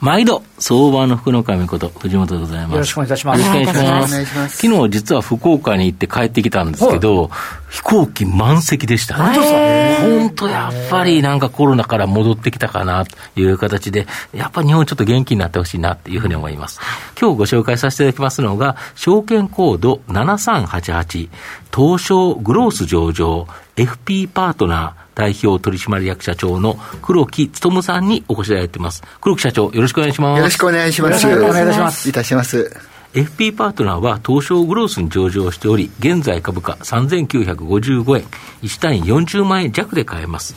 毎度、相場の福の神こと、藤本でございます。よろしくお願いいたします。よろしくお願いします。昨日実は福岡に行って帰ってきたんですけど、飛行機満席でした。本当やっぱりなんかコロナから戻ってきたかなという形で、やっぱり日本ちょっと元気になってほしいなっていうふうに思います。今日ご紹介させていただきますのが、証券コード7388、東証グロース上場、FP パートナー、代表取締役社長の黒木勉さんにお越しいただいています。黒木社長、よろしくお願いします。よろしくお願いします。よろしくお願いいたします。いたします。FP パートナーは東証グロースに上場しており、現在株価3955円、1単位40万円弱で買えます。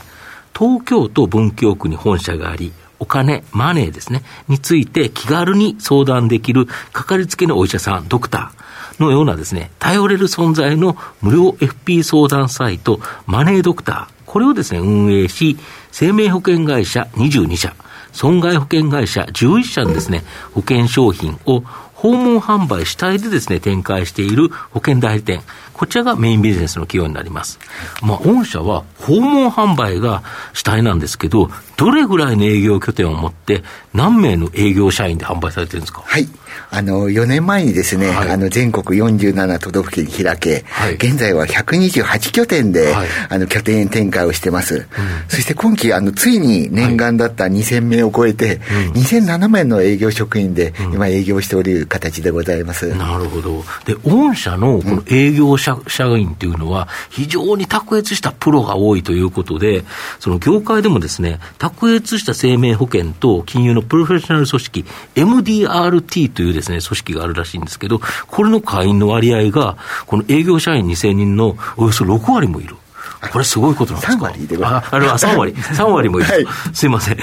東京都文京区に本社があり、お金、マネーですね、について気軽に相談できるかかりつけのお医者さん、ドクターのようなですね、頼れる存在の無料 FP 相談サイト、マネードクター、これをですね、運営し、生命保険会社22社、損害保険会社11社のですね、保険商品を訪問販売主体でですね、展開している保険代理店。こちらがメインビジネスの企業になります。まあ、御社は訪問販売が主体なんですけど、どれぐらいの営業拠点を持って、何名の営業社員で販売されてるんですか？はい。あの、4年前にですね、はい、あの、全国47都道府県に開け、はい、現在は128拠点で、はい、あの、拠点展開をしてます。うん、そして今期、あの、ついに念願だった2000名を超えて、うん、2007名の営業職員で、今営業しておる形でございます。うん、なるほど。で、御社のこの営業社,、社員っていうのは、非常に卓越したプロが多いということで、その業界でもですね、卓越した生命保険と金融のプロフェッショナル組織、MDRT というですね、組織があるらしいんですけど、これの会員の割合が、この営業社員2000人のおよそ6割もいる。これすごいことなんですか ?3 割であ、あれは3割。3割もいる。はい、すいません。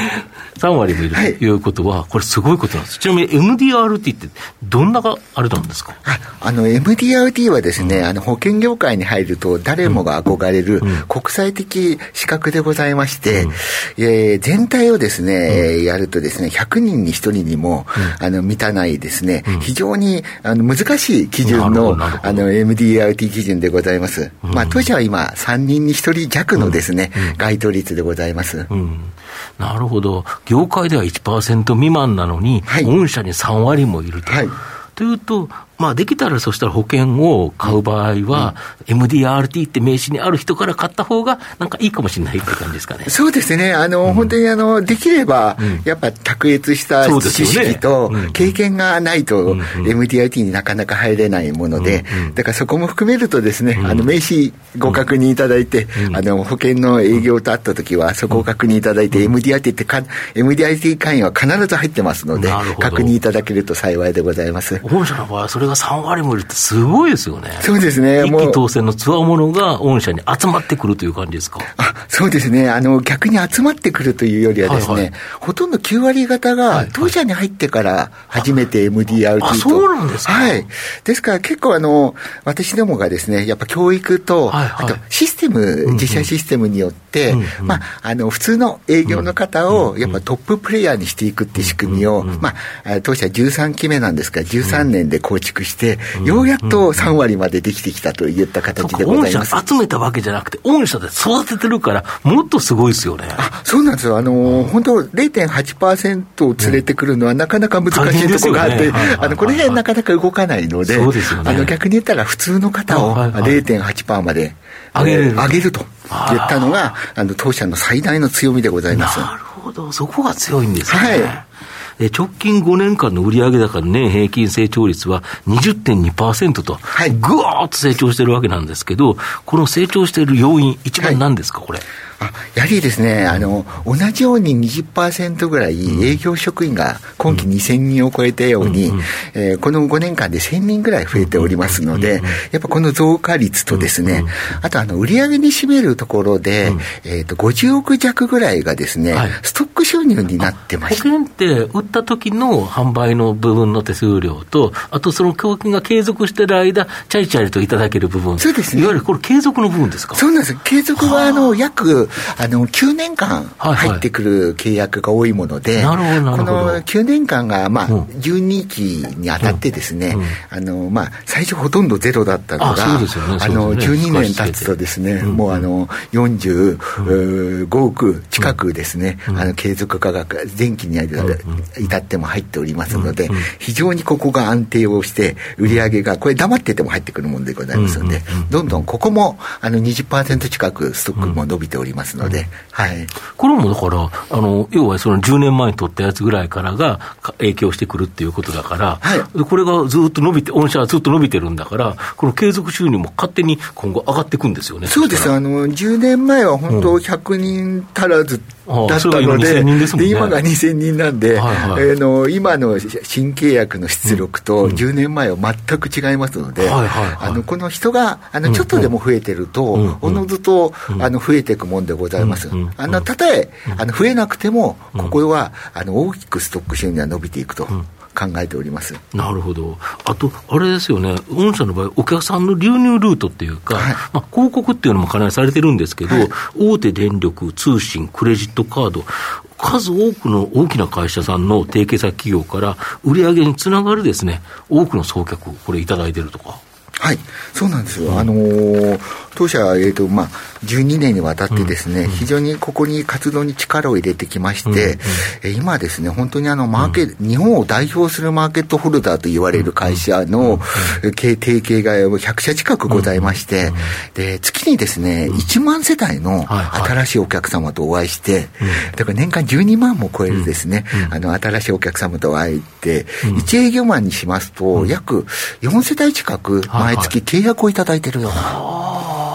3割もいるとい。うことは、これすごいことなんです。ちなみに MDRT ってどんながあれなんですか？あの MDRT はですね、うん、あの保険業界に入ると誰もが憧れる国際的資格でございまして、うん、えー、全体をですね、うん、やるとですね、100人に1人にも、あの満たないですね、非常にあの難しい基準のあの MDRT 基準でございます。まあ当社は今3人に1人弱のですね、該当率でございます。なるほど。業界では1%未満なのに、はい、御社に3割もいると。はいというと、まあ、できたらそしたら保険を買う場合は、MDRT って名刺にある人から買った方が、なんかいいかもしれないって感じですかね。そうですね。あの、うん、本当にあの、できれば、やっぱ卓越した知識と経験がないと、MDRT になかなか入れないもので、だからそこも含めるとですね、あの、名刺ご確認いただいて、あの、保険の営業とあった時は、そこを確認いただいて、MDRT ってか、MDRT 会員は必ず入ってますので、確認いただけると幸いでございます。本社の場合はそれが3割もいるってすごいですよね。そうですね。一気当選のつわものが御社に集まってくるという感じですか？あそうですね。あの、逆に集まってくるというよりはですね、はいはい、ほとんど9割方が当社に入ってから初めて MDRT と。あ、そうなんですか？はい。ですから結構あの、私どもがですね、やっぱ教育と、はいはい、あとシステム、自社システムによって、うんうん、まあ、あの、普通の営業の方をやっぱトッププレイヤーにしていくっていう仕組みを、まあ、当社13期目なんですが、13年で構築して、ようやっと3割までできてきたといった形でございます。御社集めたわけじゃなくて、御社で育ててるから、もっとすごいですよね。あそうなんですよ。あの、本当0.8%を連れてくるのはなかなか難しいところがあって、あの、この辺なかなか動かないので、あの逆に言ったら普通の方を0.8%まで上げる上げると言ったのが、あの、当社の最大の強みでございます。なるほど。そこが強いんですね。はい。直近5年間の売上高の年平均成長率は20.2%と、はい、ぐわーっと成長してるわけなんですけど、この成長している要因、一番何ですか、はい、これ？あやはりですね、あの同じように20%ぐらい営業職員が今期2000人を超えたように、うんえー、この5年間で1000人ぐらい増えておりますので、やっぱこの増加率とですね、あとあの売上に占めるところで、えー、と50億弱ぐらいがですね、はい、ストック収入になってまし保険って売った時の販売の部分の手数料と、あとその供給が継続している間、チャリチャリといただける部分、そうですね、いわゆるこれ、継続の部分ですか？そうなんです、継続はあの約あの9年間入ってくる契約が多いもので、この9年間が、まあ、12期にあたってですね、あのまあ、最初ほとんどゼロだったのが、あの12年経つとですね、もうあの45億近くですね、あの継続価格、前期に至っても入っておりますので、非常にここが安定をして、売上が、これ黙ってても入ってくるものでございますので、どんどんここもあの20%近くストックも伸びておりますので、はい、これもだから、あの要はその10年前に取ったやつぐらいからが影響してくるっていうことだから、はい、これがずっと伸びて、御社はずっと伸びてるんだから、この継続収入も勝手に今後上がっていくんですよね。そうです。あの10年前は本当100人足らずだったので、で今が2000人なんで、はいはの今の新契約の出力と10年前は全く違いますので、あのこの人があのちょっとでも増えてると、おのずとあの増えていくもんでございます。あのたとえあの増えなくても、ここはあの大きくストック収入が伸びていくと。考えております。なるほど、あと、あれですよね、御社の場合、お客さんの流入ルートっていうか、はい、まあ、広告っていうのもかなりされてるんですけど、はい、大手電力、通信、クレジットカード、数多くの大きな会社さんの提携先企業から売上につながるですね、多くの送客、これ、いただいてるとか。はい、そうなんですよ。うん、あのー、当社は、えっ、ー、と、まあ、12年にわたってですね、うん、非常にここに活動に力を入れてきまして、うん、今ですね、本当にあの、マーケット、日本を代表するマーケットホルダーと言われる会社の、提携が100社近くございまして、で、月にですね、1万世帯の新しいお客様とお会いして、だから年間12万も超えるですね、あの、新しいお客様とお会いって、1営業マンにしますと、約4世帯近く、毎月契約をいただいてるような。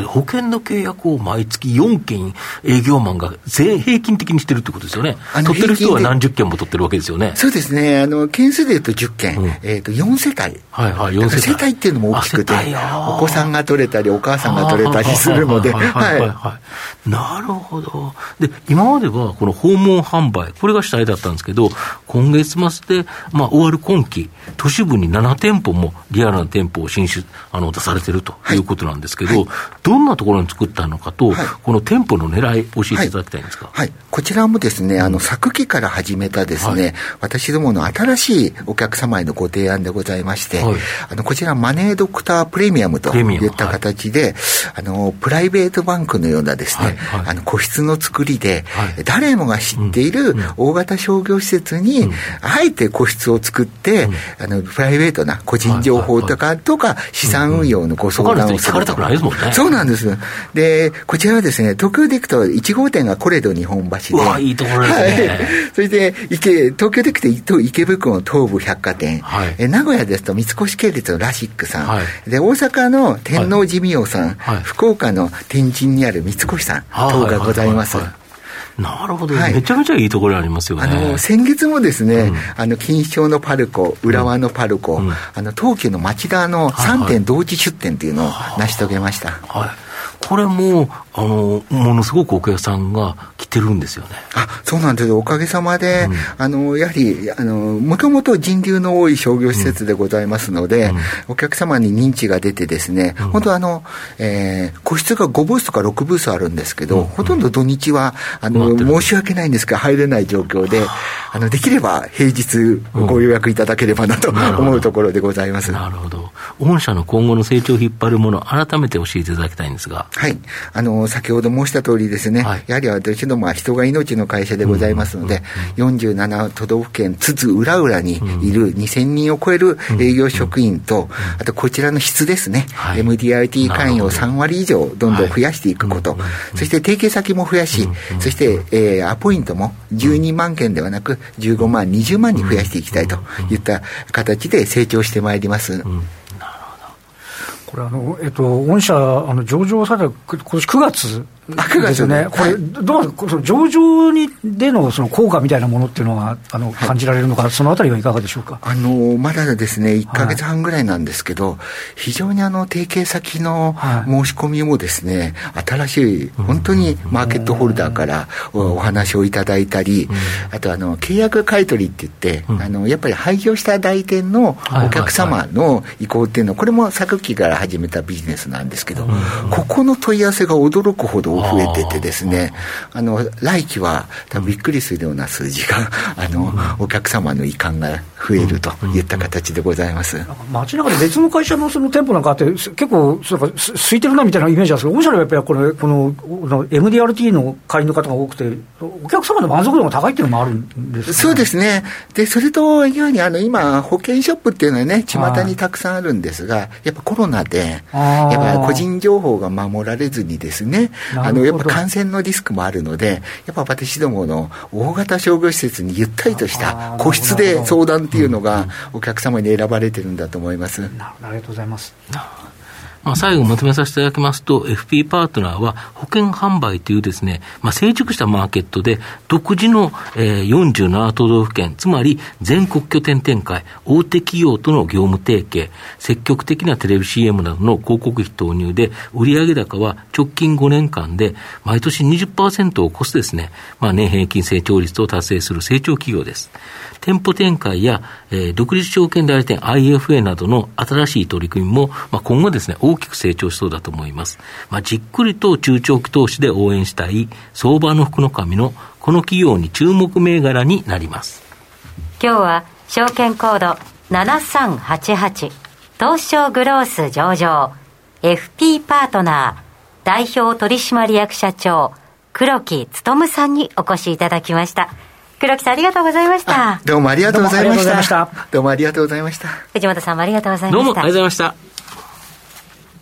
で保険の契約を毎月4件営業マンが全平均的にしてるってことですよね。取ってる人は何十件も取ってるわけですよね。そうですね。あの、件数でいうと10件、うん、えっ、ー、と、4世帯。はいはい、4世帯。世帯っていうのも大きくて、お子さんが取れたり、お母さんが取れたりするので、はいはい。なるほど。で、今まではこの訪問販売、これが主体だったんですけど、今月末で、まあ、終わる今期、都市部に7店舗もリアルな店舗を進出、あの、出されてるということなんですけど、はいどんなところに作ったのかと、はい、この店舗の狙い、教えていただきたいんですか、はい、はい、こちらもですね、あの昨期から始めたですね、はい、私どもの新しいお客様へのご提案でございまして、あのこちら、マネードクタープレミアムといった形で、あのプライベートバンクのようなですね、あの個室の作りで、誰もが知っている大型商業施設に、あえて個室を作って、あのプライベートな個人情報とか、とか資産運用のご相談をすると。そうなんです。で、こちらはですね、東京で行くと1号店がコレド日本橋で。うわ、いいところですね。はい、それで、池、東京で行くと池袋の東武百貨店。はい、え名古屋ですと三越系列のラシックさん。はい、で、大阪の天王寺美容さん。はい、福岡の天神にある三越さん等がございます。なるほど、はい、めちゃめちゃいいところありますよね。あの先月もですね、うん、あの錦糸町のパルコ、浦和のパルコ、うん、あの東急の町田の3店同時出店というのを成し遂げました。はい。これも、あの、ものすごくお客さんが来てるんですよね。あ、そうなんですおかげさまで、うん、あの、やはり、あの、もともと人流の多い商業施設でございますので、うん、お客様に認知が出てですね、うん、本当あの、えー、個室が5ブースとか6ブースあるんですけど、ほとんど土日は、あの、申し訳ないんですが、入れない状況で、あの、できれば平日ご予約いただければなと思うところでございます。なるほど。御社の今後の成長を引っ張るもの、改めて教えていただきたいんですが。はい。あの、先ほど申した通りですね、はい、やはり私どもは人が命の会社でございますので、うんうん、47都道府県津々浦々にいる2000人を超える営業職員と、あとこちらの質ですね、はい、MDRT 会員を3割以上どんどん増やしていくこと、そして提携先も増やし、そして、えー、アポイントも12万件ではなく15万、20万に増やしていきたいといった形で成長してまいります。これあの、えっと、御社、あの上場された今年9月ですよね、これ、どうこの上場にでのその効果みたいなものっていうのはあの感じられるのか、そのあたりはいかがでしょうか？あのまだですね、1か月半ぐらいなんですけど、はい、非常にあの提携先の申し込みもですね、新しい、本当にマーケットホルダーからお話をいただいたり、あとあの契約買取って言って、あのやっぱり廃業した代理店のお客様の意向っていうのは、これも昨期から始めたビジネスなんですけど、ここの問い合わせが驚くほど増えててですね、あの、来期は多分びっくりするような数字が、あの、お客様の遺憾が増えるといった形でございます。街中で別の会社のその店舗なんかあって、結構、そうか、空いてるなみたいなイメージなんですけど、御社のやっぱりこの、この、この MDRT の会員の方が多くて、お客様の満足度が高いっていうのもあるんです、ね、そうですね。で、それと、いわゆるあの、今、保険ショップっていうのはね、巷にたくさんあるんですが、やっぱコロナで、やっぱ個人情報が守られずにですね、あの、やっぱ感染のリスクもあるので、やっぱ私どもの大型商業施設にゆったりとした個室で相談っていうのが、お客様に選ばれてるんだと思います。ありがとうございます。まあ、最後まとめさせていただきますと、FP パートナーは保険販売というですね、まあ、成熟したマーケットで、独自の、えー、47都道府県、つまり全国拠点展開、大手企業との業務提携、積極的なテレビ CM などの広告費投入で、売上高は直近5年間で、毎年20%を超すですね、まあ、年平均成長率を達成する成長企業です。店舗展開や、えー、独立証券代理店 IFA などの新しい取り組みも、まあ、今後ですね、大きく成長しそうだと思います。まあ、じっくりと中長期投資で応援したい相場の福の神のこの企業に注目銘柄になります。今日は証券コード7388東証グロース上場 FP パートナー代表取締役社長黒木勉さんにお越しいただきました。黒木さんありがとうございました。どうもありがとうございました。どうもありがとうございました。藤本さんもありがとうございました。どうもありがとうございました。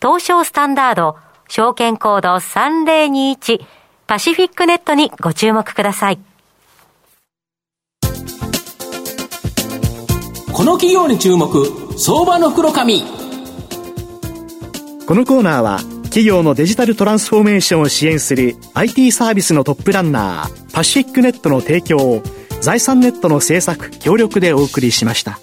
東証スタンダード、証券コード3021パシフィックネットにご注目ください。この企業に注目、相場の袋紙。このコーナーは企業のデジタルトランスフォーメーションを支援する IT サービスのトップランナーパシフィックネットの提供を財産ネットの制作協力でお送りしました。